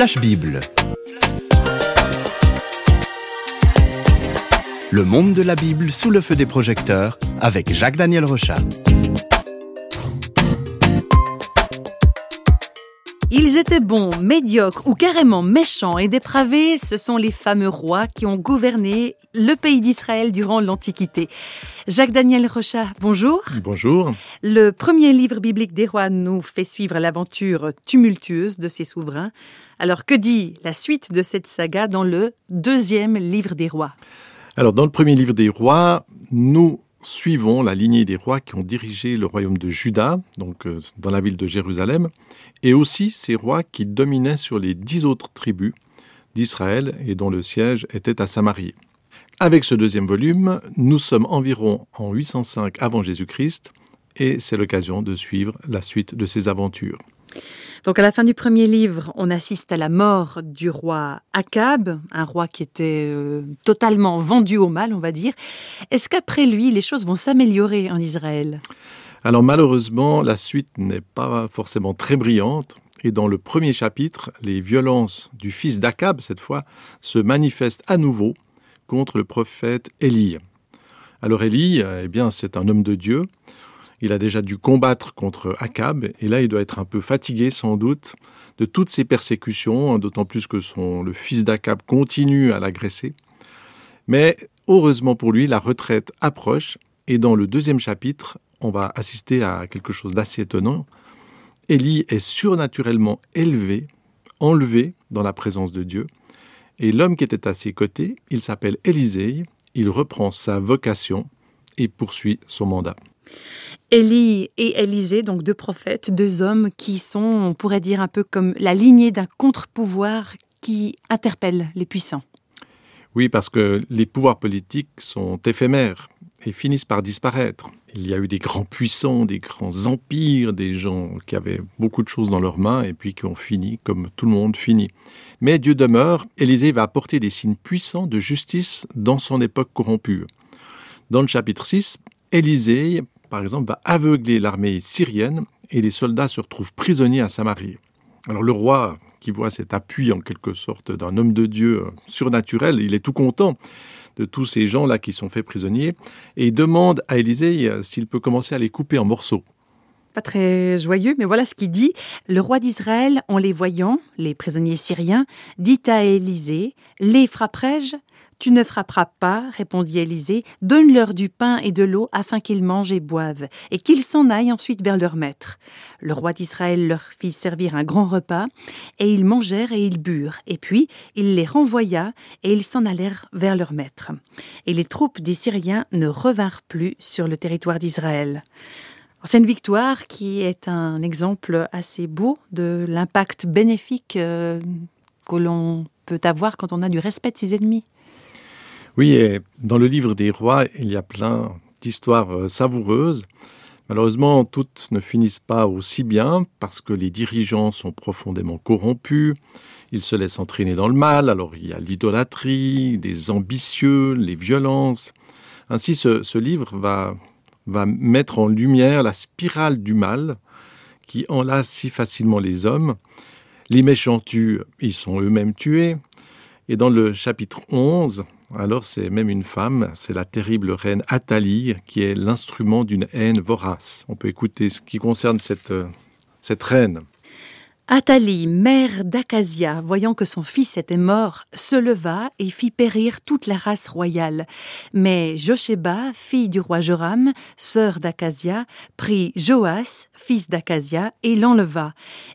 Flash Bible. Le monde de la Bible sous le feu des projecteurs avec Jacques-Daniel Rochat. Ils étaient bons, médiocres ou carrément méchants et dépravés, ce sont les fameux rois qui ont gouverné le pays d'Israël durant l'Antiquité. Jacques-Daniel Rochat, bonjour. Bonjour. Le premier livre biblique des rois nous fait suivre l'aventure tumultueuse de ces souverains. Alors que dit la suite de cette saga dans le deuxième livre des rois? Alors dans le premier livre des rois, nous suivons la lignée des rois qui ont dirigé le royaume de Juda, donc euh, dans la ville de Jérusalem, et aussi ces rois qui dominaient sur les dix autres tribus d'Israël et dont le siège était à Samarie. Avec ce deuxième volume, nous sommes environ en 805 avant Jésus-Christ, et c'est l'occasion de suivre la suite de ces aventures. Donc à la fin du premier livre, on assiste à la mort du roi Akab, un roi qui était euh, totalement vendu au mal, on va dire. Est-ce qu'après lui, les choses vont s'améliorer en Israël? Alors malheureusement, la suite n'est pas forcément très brillante. Et dans le premier chapitre, les violences du fils d'Akab, cette fois, se manifestent à nouveau contre le prophète Élie. Alors Élie, eh bien, c'est un homme de Dieu. Il a déjà dû combattre contre Akab, et là il doit être un peu fatigué sans doute de toutes ces persécutions, hein, d'autant plus que son, le fils d'Akab continue à l'agresser. Mais heureusement pour lui, la retraite approche, et dans le deuxième chapitre, on va assister à quelque chose d'assez étonnant. Élie est surnaturellement élevé, enlevé dans la présence de Dieu, et l'homme qui était à ses côtés, il s'appelle Élisée, il reprend sa vocation et poursuit son mandat. Élie et Élisée, donc deux prophètes, deux hommes qui sont, on pourrait dire, un peu comme la lignée d'un contre-pouvoir qui interpelle les puissants. Oui, parce que les pouvoirs politiques sont éphémères et finissent par disparaître. Il y a eu des grands puissants, des grands empires, des gens qui avaient beaucoup de choses dans leurs mains et puis qui ont fini comme tout le monde finit. Mais Dieu demeure, Élisée va apporter des signes puissants de justice dans son époque corrompue. Dans le chapitre 6, Élisée par exemple, va aveugler l'armée syrienne et les soldats se retrouvent prisonniers à Samarie. Alors le roi, qui voit cet appui en quelque sorte d'un homme de Dieu surnaturel, il est tout content de tous ces gens-là qui sont faits prisonniers et il demande à Élisée euh, s'il peut commencer à les couper en morceaux. Pas très joyeux, mais voilà ce qu'il dit. Le roi d'Israël, en les voyant, les prisonniers syriens, dit à Élisée Les frapperai-je? Tu ne frapperas pas, répondit Élisée, donne-leur du pain et de l'eau afin qu'ils mangent et boivent, et qu'ils s'en aillent ensuite vers leur maître. Le roi d'Israël leur fit servir un grand repas, et ils mangèrent et ils burent, et puis il les renvoya, et ils s'en allèrent vers leur maître. Et les troupes des Syriens ne revinrent plus sur le territoire d'Israël. C'est victoire qui est un exemple assez beau de l'impact bénéfique euh, que l'on peut avoir quand on a du respect de ses ennemis. Oui, et dans le livre des rois, il y a plein d'histoires euh, savoureuses. Malheureusement, toutes ne finissent pas aussi bien parce que les dirigeants sont profondément corrompus, ils se laissent entraîner dans le mal, alors il y a l'idolâtrie, des ambitieux, les violences. Ainsi, ce, livre va, va mettre en lumière la spirale du mal qui enlace si facilement les hommes. Les méchants tuent, ils sont eux-mêmes tués. Et dans le chapitre 11, alors c'est même une femme, c'est la terrible reine Athalie qui est l'instrument d'une haine vorace. On peut écouter ce qui concerne cette, euh, cette reine. Athalie, mère d'Acasia, voyant que son fils était mort, se leva et fit périr toute la race royale. Mais Josheba, fille du roi Joram, sœur d'Acasia, prit Joas, fils d'Acasia, et l'enleva.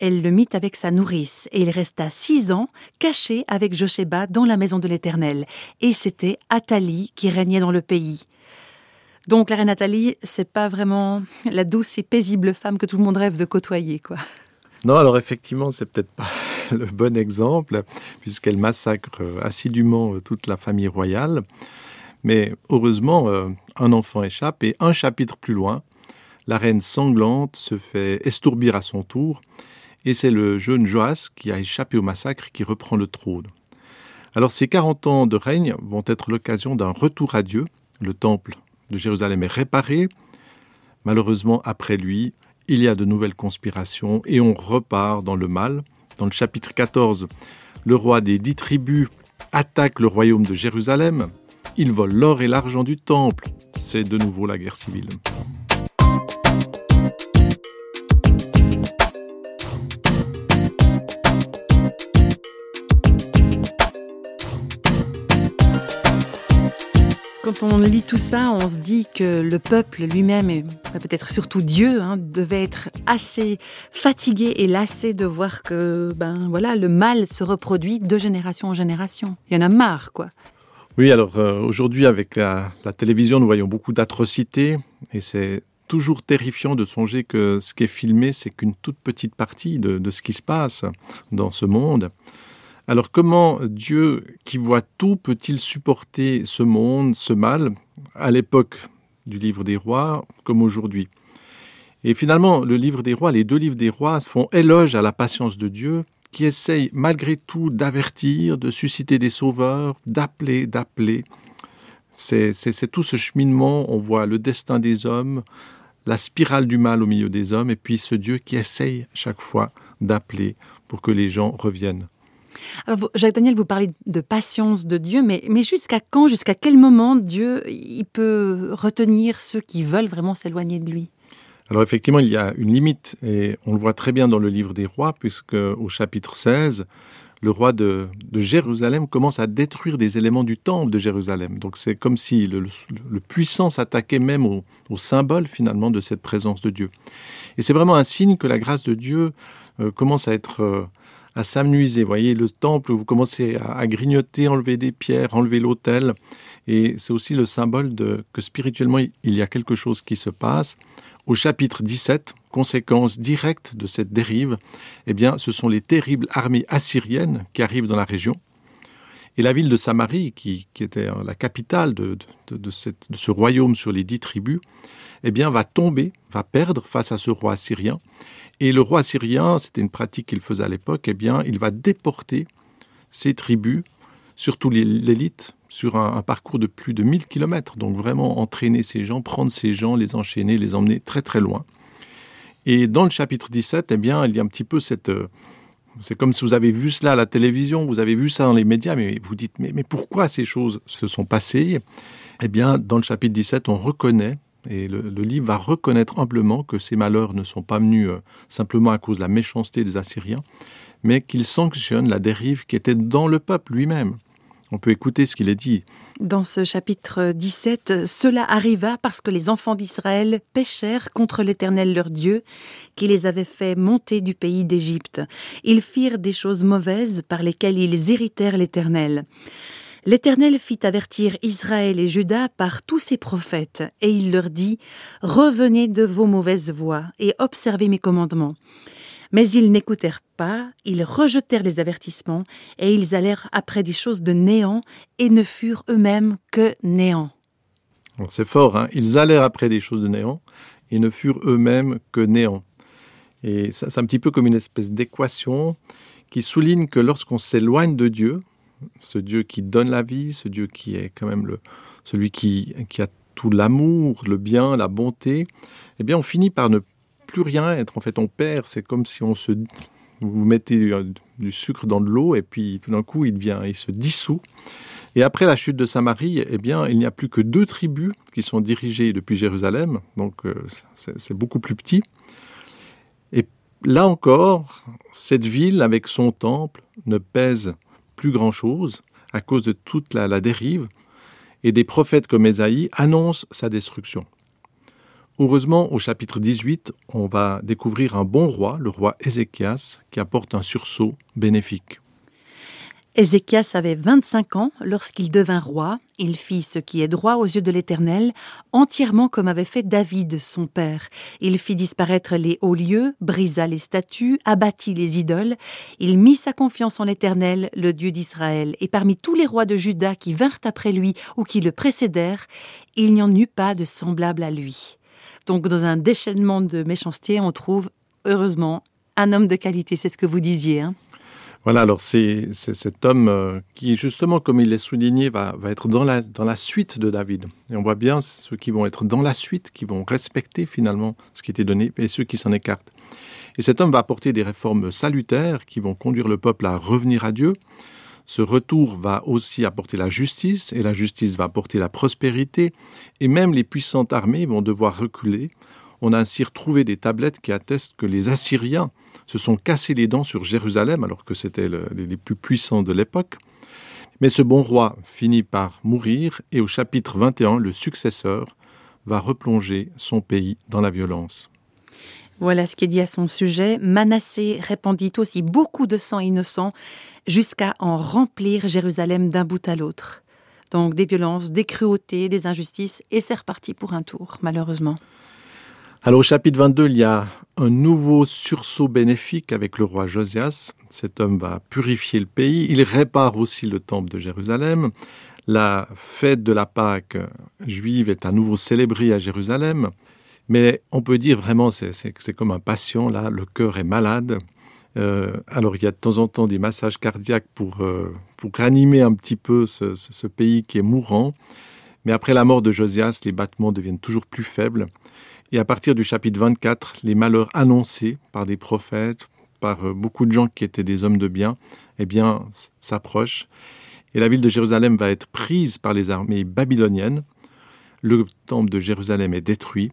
Elle le mit avec sa nourrice, et il resta six ans caché avec Josheba dans la maison de l'Éternel. Et c'était Athalie qui régnait dans le pays. Donc la reine Athalie, c'est pas vraiment la douce et paisible femme que tout le monde rêve de côtoyer, quoi. Non, alors effectivement, c'est peut-être pas le bon exemple, puisqu'elle massacre euh, assidûment euh, toute la famille royale. Mais heureusement, euh, un enfant échappe et un chapitre plus loin, la reine sanglante se fait estourbir à son tour, et c'est le jeune Joas qui a échappé au massacre qui reprend le trône. Alors ces 40 ans de règne vont être l'occasion d'un retour à Dieu. Le temple de Jérusalem est réparé. Malheureusement, après lui, il y a de nouvelles conspirations et on repart dans le mal. dans le chapitre 14, le roi des dix tribus attaque le royaume de Jérusalem. Il vole l'or et l'argent du temple. C'est de nouveau la guerre civile. On lit tout ça, on se dit que le peuple lui-même, et peut-être surtout Dieu, hein, devait être assez fatigué et lassé de voir que ben, voilà, le mal se reproduit de génération en génération. Il y en a marre, quoi. Oui, alors euh, aujourd'hui, avec la, télévision, nous voyons beaucoup d'atrocités et c'est toujours terrifiant de songer que ce qui est filmé, c'est qu'une toute petite partie de ce qui se passe dans ce monde. Alors comment Dieu qui voit tout peut-il supporter ce monde, ce mal, à l'époque du livre des rois comme aujourd'hui? Et finalement, le livre des rois, les deux livres des rois font éloge à la patience de Dieu qui essaye malgré tout d'avertir, de susciter des sauveurs, d'appeler, d'appeler. C'est tout ce cheminement, on voit le destin des hommes, la spirale du mal au milieu des hommes, et puis ce Dieu qui essaye chaque fois d'appeler pour que les gens reviennent. Alors, Jacques Daniel, vous parlez de patience de Dieu, mais, mais jusqu'à quand, jusqu'à quel moment Dieu il peut retenir ceux qui veulent vraiment s'éloigner de lui? Alors effectivement, il y a une limite, et on le voit très bien dans le livre des rois, puisque au chapitre 16, le roi de, de Jérusalem commence à détruire des éléments du temple de Jérusalem. Donc c'est comme si le, puissant s'attaquait même au, au, symbole finalement de cette présence de Dieu. Et c'est vraiment un signe que la grâce de Dieu euh, commence à être... Euh, à s'amuser. voyez, le temple, vous commencez à, grignoter, enlever des pierres, enlever l'autel. Et c'est aussi le symbole de que spirituellement, il y a quelque chose qui se passe. Au chapitre 17, conséquence directe de cette dérive, eh bien, ce sont les terribles armées assyriennes qui arrivent dans la région. Et la ville de Samarie, qui, était la capitale de, ce royaume sur les dix tribus, eh bien, va tomber, va perdre face à ce roi assyrien. Et le roi syrien, c'était une pratique qu'il faisait à l'époque, eh bien, il va déporter ses tribus, surtout l'élite, sur un, parcours de plus de 1000 km. Donc vraiment entraîner ces gens, prendre ces gens, les enchaîner, les emmener très très loin. Et dans le chapitre 17, eh bien, il y a un petit peu cette... C'est comme si vous avez vu cela à la télévision, vous avez vu ça dans les médias, mais vous dites, mais, pourquoi ces choses se sont passées? Eh bien, dans le chapitre 17, on reconnaît Et le, le livre va reconnaître amplement que ces malheurs ne sont pas venus euh, simplement à cause de la méchanceté des Assyriens, mais qu'ils sanctionnent la dérive qui était dans le peuple lui-même. On peut écouter ce qu'il est dit. Dans ce chapitre 17, cela arriva parce que les enfants d'Israël péchèrent contre l'Éternel leur Dieu, qui les avait fait monter du pays d'Égypte. Ils firent des choses mauvaises par lesquelles ils irritèrent l'Éternel. L'Éternel fit avertir Israël et Juda par tous ses prophètes, et il leur dit Revenez de vos mauvaises voies et observez mes commandements. Mais ils n'écoutèrent ils rejetèrent les avertissements, et ils allèrent après des choses de néant et ne furent eux-mêmes que néant. C'est fort, hein ils allèrent après des choses de néant et ne furent eux-mêmes que néant. Et c'est un petit peu comme une espèce d'équation qui souligne que lorsqu'on s'éloigne de Dieu, ce Dieu qui donne la vie, ce Dieu qui est quand même le, celui qui, qui a tout l'amour, le bien, la bonté, eh bien on finit par ne plus rien être. En fait, on perd. C'est comme si on se vous mettez du, du sucre dans de l'eau et puis tout d'un coup il il se dissout. Et après la chute de Samarie eh bien il n'y a plus que deux tribus qui sont dirigées depuis Jérusalem. Donc euh, c'est beaucoup plus petit. Et là encore cette ville avec son temple ne pèse plus grand chose à cause de toute la, la dérive. Et des prophètes comme Esaïe annoncent sa destruction. Heureusement, au chapitre 18, on va découvrir un bon roi, le roi Ézéchias, qui apporte un sursaut bénéfique. Ézéchias avait 25 ans lorsqu'il devint roi. Il fit ce qui est droit aux yeux de l'Éternel, entièrement comme avait fait David, son père. Il fit disparaître les hauts lieux, brisa les statues, abattit les idoles. Il mit sa confiance en l'Éternel, le Dieu d'Israël. Et parmi tous les rois de Juda qui vinrent après lui ou qui le précédèrent, il n'y en eut pas de semblable à lui. Donc dans un déchaînement de méchanceté, on trouve heureusement un homme de qualité, c'est ce que vous disiez. Hein Voilà, alors c'est cet homme euh, qui, justement, comme il est souligné, va, va être dans la, dans la suite de David. Et on voit bien ceux qui vont être dans la suite, qui vont respecter finalement ce qui était donné, et ceux qui s'en écartent. Et cet homme va apporter des réformes salutaires qui vont conduire le peuple à revenir à Dieu. Ce retour va aussi apporter la justice, et la justice va apporter la prospérité, et même les puissantes armées vont devoir reculer. On a ainsi retrouvé des tablettes qui attestent que les Assyriens se sont cassés les dents sur Jérusalem, alors que c'était les plus puissants de l'époque. Mais ce bon roi finit par mourir, et au chapitre 21, le successeur va replonger son pays dans la violence. Voilà ce qui est dit à son sujet. Manassé répandit aussi beaucoup de sang innocent jusqu'à en remplir Jérusalem d'un bout à l'autre. Donc des violences, des cruautés, des injustices, et c'est reparti pour un tour, malheureusement. Alors au chapitre 22, il y a un nouveau sursaut bénéfique avec le roi Josias. Cet homme va purifier le pays. Il répare aussi le temple de Jérusalem. La fête de la Pâque juive est à nouveau célébrée à Jérusalem. Mais on peut dire vraiment, c'est comme un patient, là, le cœur est malade. Euh, alors il y a de temps en temps des massages cardiaques pour, euh, pour ranimer un petit peu ce, pays qui est mourant. Mais après la mort de Josias, les battements deviennent toujours plus faibles. Et à partir du chapitre 24, les malheurs annoncés par des prophètes, par euh, beaucoup de gens qui étaient des hommes de bien, eh bien, s'approchent. Et la ville de Jérusalem va être prise par les armées babyloniennes. Le temple de Jérusalem est détruit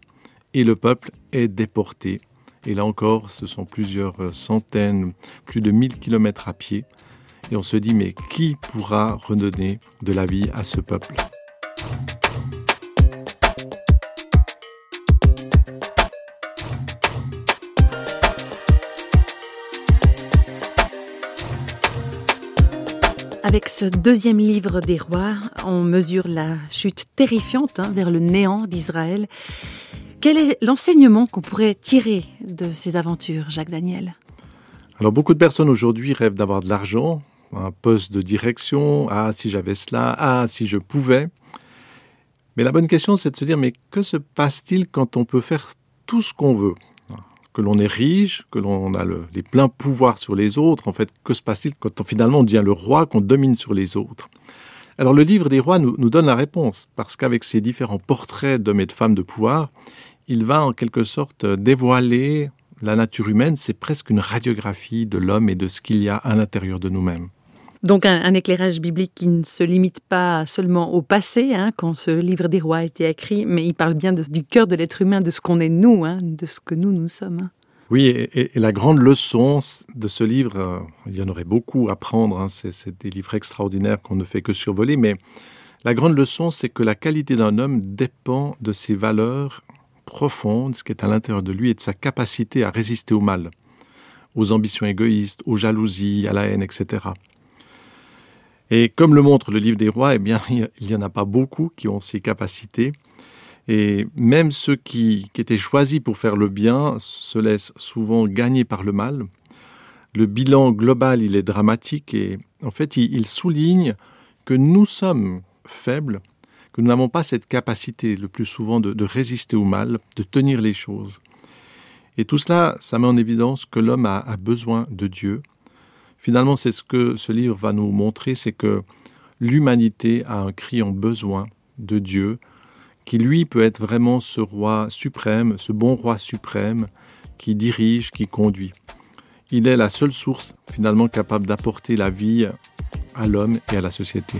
et le peuple est déporté. Et là encore, ce sont plusieurs centaines, plus de 1000 kilomètres à pied. Et on se dit, mais qui pourra redonner de la vie à ce peuple? Avec ce deuxième livre des rois, on mesure la chute terrifiante hein, vers le néant d'Israël. Quel est l'enseignement qu'on pourrait tirer de ces aventures, Jacques Daniel? Alors beaucoup de personnes aujourd'hui rêvent d'avoir de l'argent, un poste de direction, ah si j'avais cela, ah si je pouvais. Mais la bonne question c'est de se dire mais que se passe-t-il quand on peut faire tout ce qu'on veut? Que l'on est riche, que l'on a le, les pleins pouvoirs sur les autres. En fait, que se passe-t-il quand on, finalement on devient le roi, qu'on domine sur les autres? Alors le livre des rois nous, donne la réponse, parce qu'avec ses différents portraits d'hommes et de femmes de pouvoir, il va en quelque sorte dévoiler la nature humaine, c'est presque une radiographie de l'homme et de ce qu'il y a à l'intérieur de nous-mêmes. Donc un, éclairage biblique qui ne se limite pas seulement au passé, hein, quand ce livre des rois a été écrit, mais il parle bien du cœur de l'être humain, de ce qu'on est nous, hein, de ce que nous nous sommes. Oui, et, la grande leçon de ce livre, euh, il y en aurait beaucoup à prendre, hein, c'est des livres extraordinaires qu'on ne fait que survoler, mais la grande leçon, c'est que la qualité d'un homme dépend de ses valeurs profonde, ce qui est à l'intérieur de lui, et de sa capacité à résister au mal, aux ambitions égoïstes, aux jalousies, à la haine, etc. Et comme le montre le livre des rois, eh bien, il n'y en a pas beaucoup qui ont ces capacités. Et même ceux qui, étaient choisis pour faire le bien se laissent souvent gagner par le mal. Le bilan global, il est dramatique et en fait, il, souligne que nous sommes faibles, que nous n'avons pas cette capacité le plus souvent de, résister au mal, de tenir les choses. Et tout cela, ça met en évidence que l'homme a, a besoin de Dieu. Finalement, c'est ce que ce livre va nous montrer, c'est que l'humanité a un criant besoin de Dieu, qui lui peut être vraiment ce roi suprême, ce bon roi suprême, qui dirige, qui conduit. Il est la seule source finalement capable d'apporter la vie à l'homme et à la société.